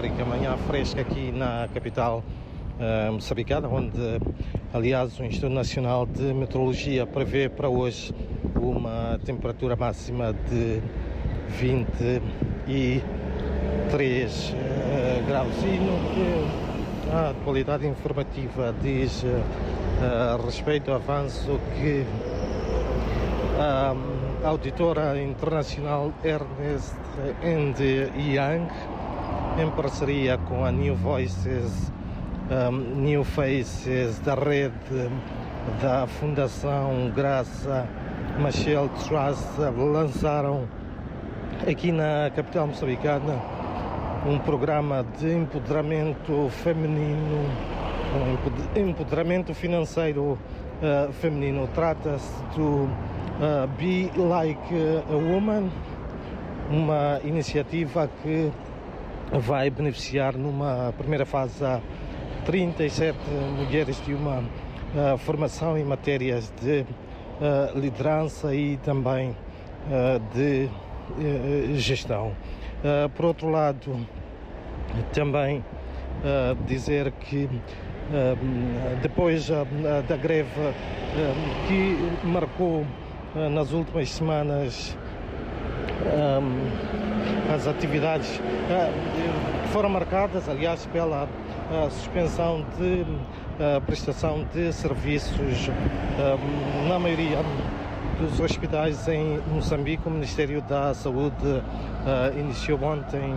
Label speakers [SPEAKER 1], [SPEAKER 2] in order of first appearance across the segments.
[SPEAKER 1] África, manhã fresca aqui na capital uh, moçambicana, onde, aliás, o Instituto Nacional de Meteorologia prevê para hoje uma temperatura máxima de 23 uh, graus. E no que a atualidade informativa diz uh, respeito ao avanço que a auditora internacional Ernest and Young, em parceria com a New Voices, um, New Faces da rede da Fundação Graça Machel Trust, lançaram aqui na capital moçambicana um programa de empoderamento feminino, um empoderamento financeiro uh, feminino. Trata-se do uh, Be Like a Woman, uma iniciativa que vai beneficiar numa primeira fase a 37 mulheres de uma uh, formação em matérias de uh, liderança e também uh, de gestão. por outro lado, também dizer que depois da greve que marcou nas últimas semanas as atividades uh, foram marcadas, aliás, pela uh, suspensão de uh, prestação de serviços na maioria dos hospitais em Moçambique. O Ministério da Saúde iniciou ontem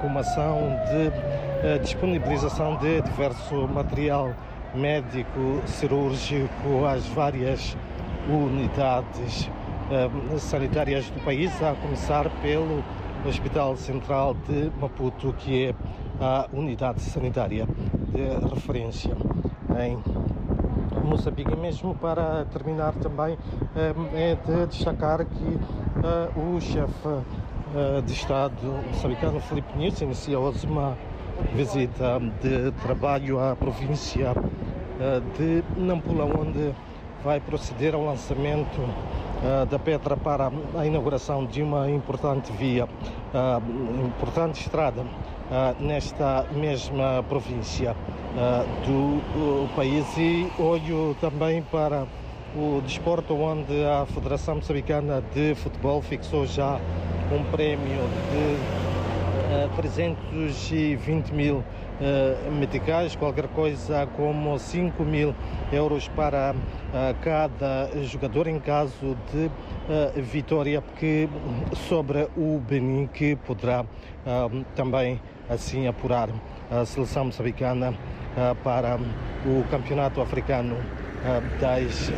[SPEAKER 1] com uma ação de disponibilização de diverso material médico cirúrgico às várias unidades sanitárias do país, a começar pelo Hospital Central de Maputo, que é a unidade sanitária de referência em Moçambique. Mesmo para terminar também, é de destacar que uh, o chefe uh, de Estado moçambicano, Filipe Nunes, inicia hoje uma visita de trabalho à província de Nampula, onde vai proceder ao lançamento da Petra para a inauguração de uma importante via, uh, importante estrada uh, nesta mesma província do país. E olho também para o desporto onde a Federação Moçambicana de Futebol fixou já um prémio de 320 mil uh, meticais, qualquer coisa como 5 mil euros para uh, cada jogador em caso de uh, vitória que sobre o Benin que poderá também assim apurar a seleção moçambicana para o campeonato africano das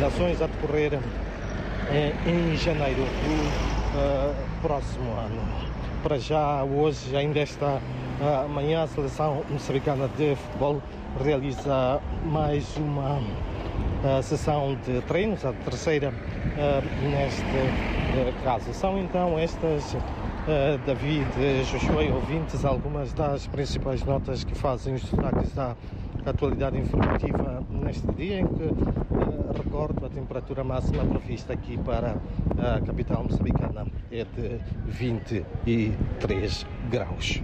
[SPEAKER 1] nações a decorrer em janeiro do próximo ano para já hoje, ainda esta manhã, a seleção moçambicana de futebol realiza mais uma uh, sessão de treinos, a terceira uh, neste caso. São então estas, David, Joshua e ouvintes, algumas das principais notas que fazem os destaques da atualidade informativa neste dia em que recordo a temperatura máxima prevista aqui para a capital moçambicana é de 23 graus.